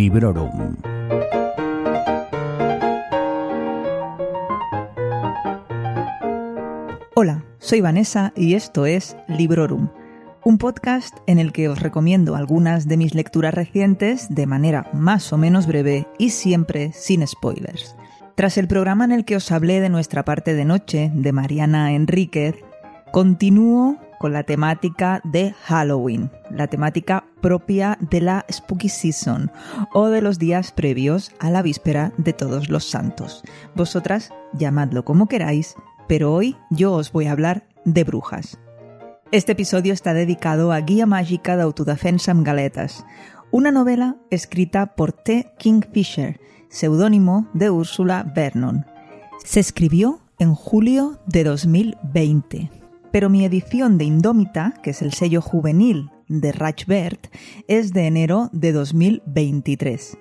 Librorum. Hola, soy Vanessa y esto es Librorum, un podcast en el que os recomiendo algunas de mis lecturas recientes de manera más o menos breve y siempre sin spoilers. Tras el programa en el que os hablé de nuestra parte de noche de Mariana Enríquez, continúo con la temática de Halloween, la temática propia de la Spooky Season o de los días previos a la víspera de todos los santos. Vosotras llamadlo como queráis, pero hoy yo os voy a hablar de brujas. Este episodio está dedicado a Guía Mágica d'Autodefensa amb Galetas, una novela escrita por T. Kingfisher, seudónimo de Úrsula Vernon. Se escribió en julio de 2020, pero mi edición de Indómita, que es el sello juvenil de Rachbert, es de enero de 2023.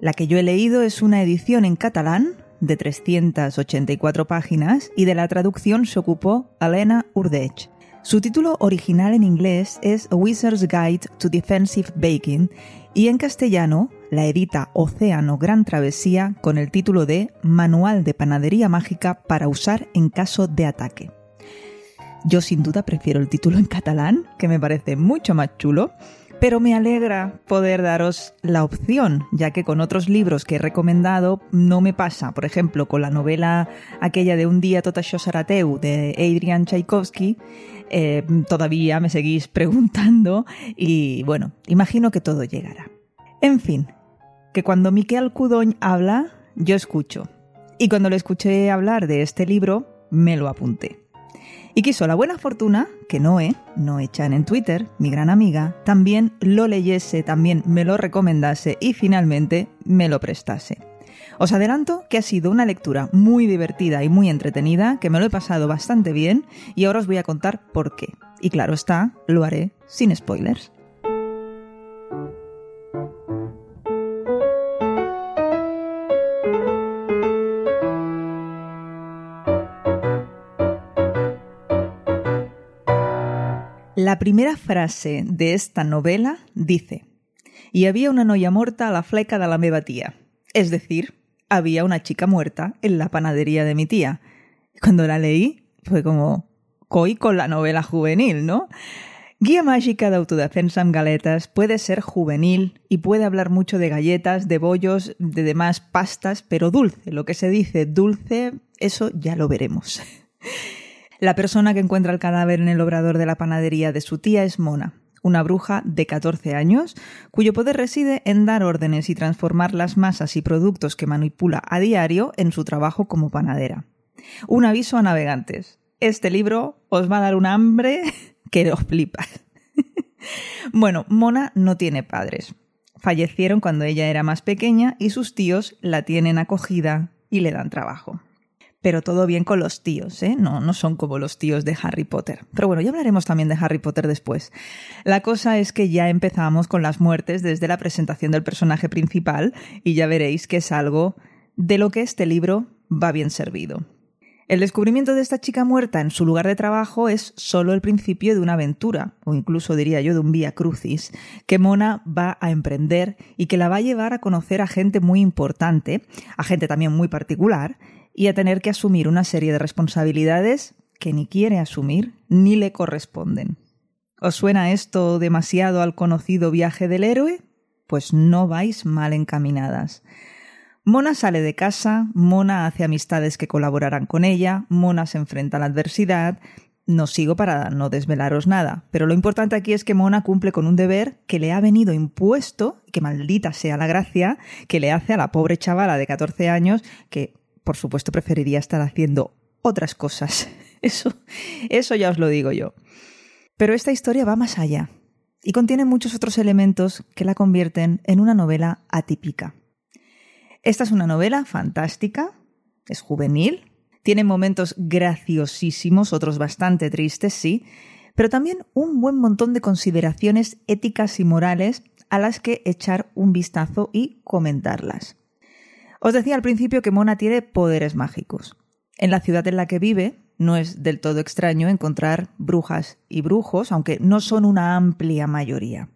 La que yo he leído es una edición en catalán de 384 páginas y de la traducción se ocupó Elena Urdech. Su título original en inglés es A Wizard's Guide to Defensive Baking y en castellano la edita Océano Gran Travesía con el título de Manual de Panadería Mágica para usar en caso de ataque. Yo sin duda prefiero el título en catalán, que me parece mucho más chulo, pero me alegra poder daros la opción, ya que con otros libros que he recomendado no me pasa. Por ejemplo, con la novela aquella de Un día tot això serà de Adrian Tchaikovsky, eh, todavía me seguís preguntando y bueno, imagino que todo llegará. En fin, que cuando Miquel Cudoñ habla, yo escucho. Y cuando le escuché hablar de este libro, me lo apunté. Y quiso la buena fortuna que Noé, Noé Chan en Twitter, mi gran amiga, también lo leyese, también me lo recomendase y finalmente me lo prestase. Os adelanto que ha sido una lectura muy divertida y muy entretenida, que me lo he pasado bastante bien y ahora os voy a contar por qué. Y claro está, lo haré sin spoilers. La primera frase de esta novela dice Y había una noia morta a la fleca de la meva tía. Es decir, había una chica muerta en la panadería de mi tía. Cuando la leí, fue como coi con la novela juvenil, ¿no? Guía mágica de autodefensa en galetas puede ser juvenil y puede hablar mucho de galletas, de bollos, de demás pastas, pero dulce. Lo que se dice dulce, eso ya lo veremos. La persona que encuentra el cadáver en el obrador de la panadería de su tía es Mona, una bruja de 14 años, cuyo poder reside en dar órdenes y transformar las masas y productos que manipula a diario en su trabajo como panadera. Un aviso a navegantes. Este libro os va a dar un hambre que os flipas. bueno, Mona no tiene padres. Fallecieron cuando ella era más pequeña y sus tíos la tienen acogida y le dan trabajo pero todo bien con los tíos, ¿eh? No, no son como los tíos de Harry Potter. Pero bueno, ya hablaremos también de Harry Potter después. La cosa es que ya empezamos con las muertes desde la presentación del personaje principal y ya veréis que es algo de lo que este libro va bien servido. El descubrimiento de esta chica muerta en su lugar de trabajo es solo el principio de una aventura, o incluso diría yo de un vía crucis, que Mona va a emprender y que la va a llevar a conocer a gente muy importante, a gente también muy particular, y a tener que asumir una serie de responsabilidades que ni quiere asumir ni le corresponden. ¿Os suena esto demasiado al conocido viaje del héroe? Pues no vais mal encaminadas. Mona sale de casa, Mona hace amistades que colaborarán con ella, Mona se enfrenta a la adversidad. No sigo para no desvelaros nada, pero lo importante aquí es que Mona cumple con un deber que le ha venido impuesto, que maldita sea la gracia, que le hace a la pobre chavala de 14 años que por supuesto, preferiría estar haciendo otras cosas. Eso, eso ya os lo digo yo. Pero esta historia va más allá y contiene muchos otros elementos que la convierten en una novela atípica. Esta es una novela fantástica, es juvenil, tiene momentos graciosísimos, otros bastante tristes, sí, pero también un buen montón de consideraciones éticas y morales a las que echar un vistazo y comentarlas. Os decía al principio que Mona tiene poderes mágicos. En la ciudad en la que vive no es del todo extraño encontrar brujas y brujos, aunque no son una amplia mayoría.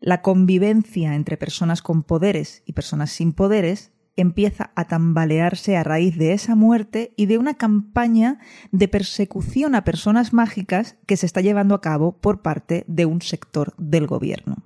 La convivencia entre personas con poderes y personas sin poderes empieza a tambalearse a raíz de esa muerte y de una campaña de persecución a personas mágicas que se está llevando a cabo por parte de un sector del gobierno.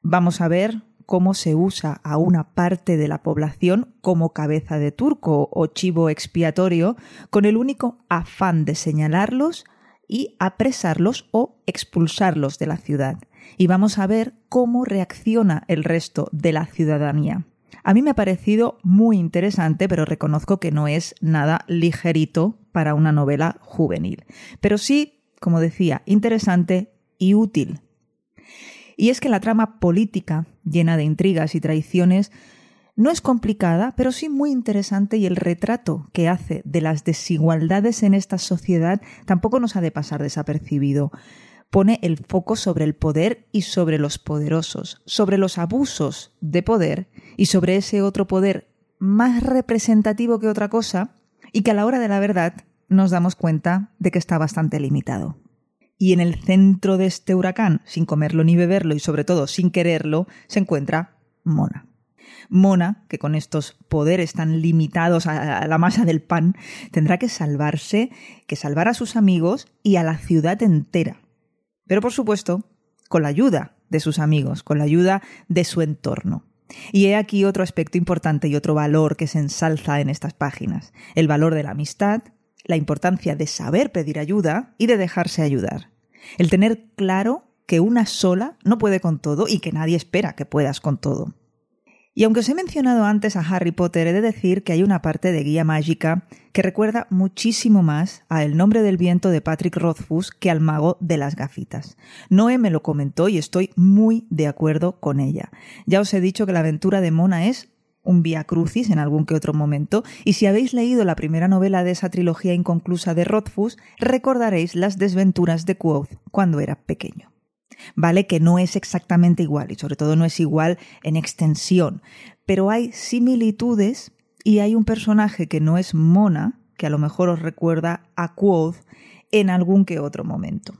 Vamos a ver cómo se usa a una parte de la población como cabeza de turco o chivo expiatorio con el único afán de señalarlos y apresarlos o expulsarlos de la ciudad. Y vamos a ver cómo reacciona el resto de la ciudadanía. A mí me ha parecido muy interesante, pero reconozco que no es nada ligerito para una novela juvenil. Pero sí, como decía, interesante y útil. Y es que la trama política, llena de intrigas y traiciones, no es complicada, pero sí muy interesante y el retrato que hace de las desigualdades en esta sociedad tampoco nos ha de pasar desapercibido pone el foco sobre el poder y sobre los poderosos, sobre los abusos de poder y sobre ese otro poder más representativo que otra cosa y que a la hora de la verdad nos damos cuenta de que está bastante limitado. Y en el centro de este huracán, sin comerlo ni beberlo y sobre todo sin quererlo, se encuentra Mona. Mona, que con estos poderes tan limitados a la masa del pan, tendrá que salvarse, que salvar a sus amigos y a la ciudad entera. Pero por supuesto, con la ayuda de sus amigos, con la ayuda de su entorno. Y he aquí otro aspecto importante y otro valor que se ensalza en estas páginas, el valor de la amistad, la importancia de saber pedir ayuda y de dejarse ayudar. El tener claro que una sola no puede con todo y que nadie espera que puedas con todo. Y aunque os he mencionado antes a Harry Potter, he de decir que hay una parte de guía mágica que recuerda muchísimo más a El nombre del viento de Patrick Rothfuss que al mago de las gafitas. Noé me lo comentó y estoy muy de acuerdo con ella. Ya os he dicho que la aventura de Mona es un via crucis en algún que otro momento, y si habéis leído la primera novela de esa trilogía inconclusa de Rothfuss, recordaréis las desventuras de Quoth cuando era pequeño. Vale que no es exactamente igual y sobre todo no es igual en extensión, pero hay similitudes y hay un personaje que no es Mona, que a lo mejor os recuerda a Quoth en algún que otro momento.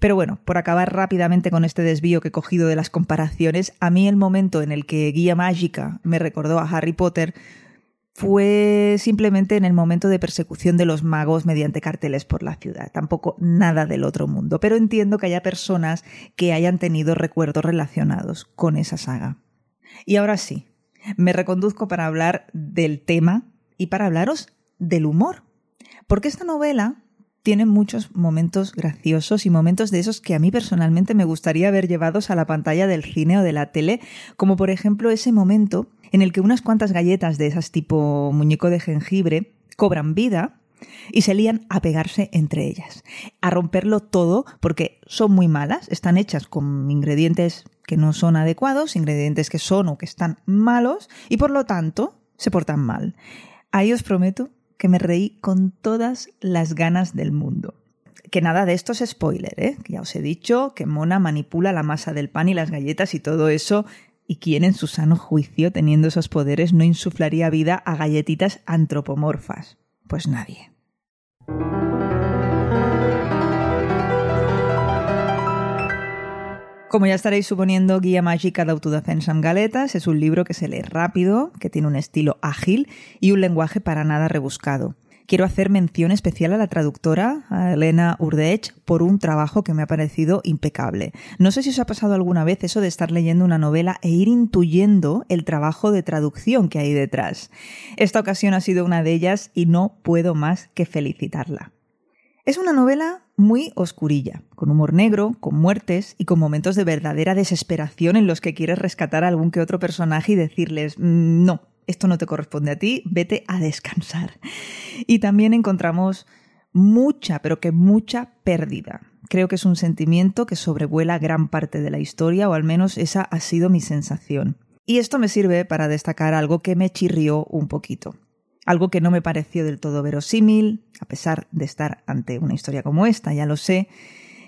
Pero bueno, por acabar rápidamente con este desvío que he cogido de las comparaciones, a mí el momento en el que Guía Mágica me recordó a Harry Potter fue simplemente en el momento de persecución de los magos mediante carteles por la ciudad, tampoco nada del otro mundo, pero entiendo que haya personas que hayan tenido recuerdos relacionados con esa saga. Y ahora sí, me reconduzco para hablar del tema y para hablaros del humor, porque esta novela tiene muchos momentos graciosos y momentos de esos que a mí personalmente me gustaría ver llevados a la pantalla del cine o de la tele, como por ejemplo ese momento en el que unas cuantas galletas de esas tipo muñeco de jengibre cobran vida y se lían a pegarse entre ellas, a romperlo todo porque son muy malas, están hechas con ingredientes que no son adecuados, ingredientes que son o que están malos y por lo tanto se portan mal. Ahí os prometo que me reí con todas las ganas del mundo. Que nada de esto es spoiler, ¿eh? Ya os he dicho que Mona manipula la masa del pan y las galletas y todo eso ¿Y quién en su sano juicio, teniendo esos poderes, no insuflaría vida a galletitas antropomorfas? Pues nadie. Como ya estaréis suponiendo, Guía Mágica de Autodefensa en Galetas es un libro que se lee rápido, que tiene un estilo ágil y un lenguaje para nada rebuscado quiero hacer mención especial a la traductora, a Elena Urdech, por un trabajo que me ha parecido impecable. No sé si os ha pasado alguna vez eso de estar leyendo una novela e ir intuyendo el trabajo de traducción que hay detrás. Esta ocasión ha sido una de ellas y no puedo más que felicitarla. Es una novela muy oscurilla, con humor negro, con muertes y con momentos de verdadera desesperación en los que quieres rescatar a algún que otro personaje y decirles mm, no, esto no te corresponde a ti, vete a descansar. Y también encontramos mucha, pero que mucha pérdida. Creo que es un sentimiento que sobrevuela gran parte de la historia, o al menos esa ha sido mi sensación. Y esto me sirve para destacar algo que me chirrió un poquito. Algo que no me pareció del todo verosímil, a pesar de estar ante una historia como esta, ya lo sé.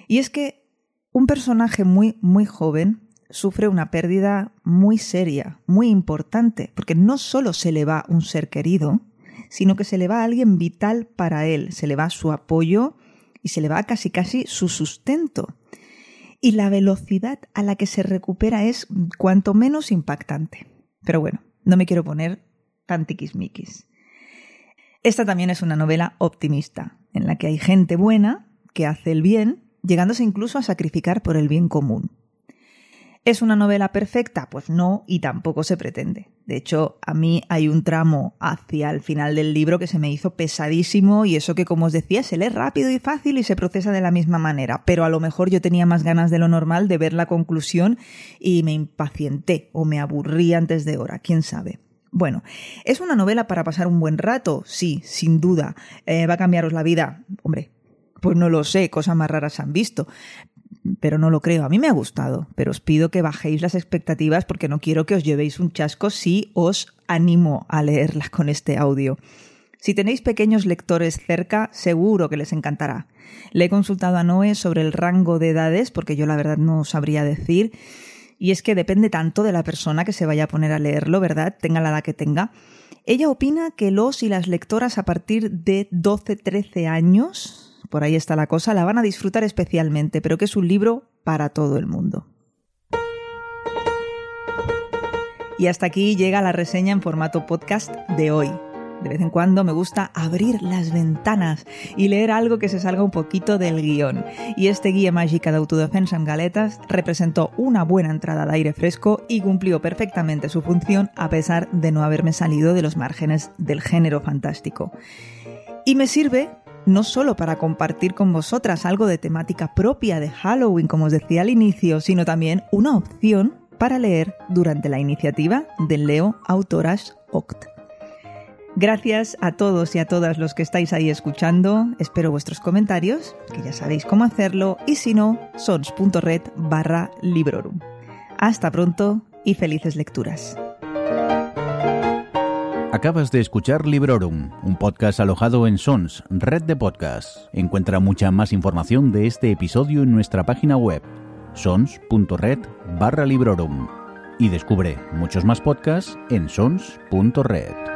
Y es que un personaje muy, muy joven sufre una pérdida muy seria, muy importante, porque no solo se le va un ser querido, sino que se le va a alguien vital para él, se le va su apoyo y se le va casi casi su sustento. y la velocidad a la que se recupera es cuanto menos impactante. Pero bueno, no me quiero poner tan tiquismiquis. Esta también es una novela optimista, en la que hay gente buena que hace el bien, llegándose incluso a sacrificar por el bien común. ¿Es una novela perfecta? Pues no, y tampoco se pretende. De hecho, a mí hay un tramo hacia el final del libro que se me hizo pesadísimo y eso que, como os decía, se lee rápido y fácil y se procesa de la misma manera. Pero a lo mejor yo tenía más ganas de lo normal de ver la conclusión y me impacienté o me aburrí antes de hora, quién sabe. Bueno, ¿es una novela para pasar un buen rato? Sí, sin duda. Eh, ¿Va a cambiaros la vida? Hombre, pues no lo sé, cosas más raras han visto pero no lo creo. A mí me ha gustado, pero os pido que bajéis las expectativas porque no quiero que os llevéis un chasco si os animo a leerla con este audio. Si tenéis pequeños lectores cerca, seguro que les encantará. Le he consultado a Noé sobre el rango de edades, porque yo la verdad no sabría decir, y es que depende tanto de la persona que se vaya a poner a leerlo, ¿verdad? Tenga la edad que tenga. Ella opina que los y las lectoras a partir de 12-13 años por ahí está la cosa, la van a disfrutar especialmente, pero que es un libro para todo el mundo. Y hasta aquí llega la reseña en formato podcast de hoy. De vez en cuando me gusta abrir las ventanas y leer algo que se salga un poquito del guion. Y este guía mágica de autodefensa en galetas representó una buena entrada de aire fresco y cumplió perfectamente su función a pesar de no haberme salido de los márgenes del género fantástico. Y me sirve no solo para compartir con vosotras algo de temática propia de Halloween, como os decía al inicio, sino también una opción para leer durante la iniciativa del Leo Autoras Oct. Gracias a todos y a todas los que estáis ahí escuchando. Espero vuestros comentarios, que ya sabéis cómo hacerlo, y si no, sons.red barra librorum. Hasta pronto y felices lecturas. Acabas de escuchar Librorum, un podcast alojado en Sons, red de podcasts. Encuentra mucha más información de este episodio en nuestra página web, sons.red barra Librorum. Y descubre muchos más podcasts en sons.red.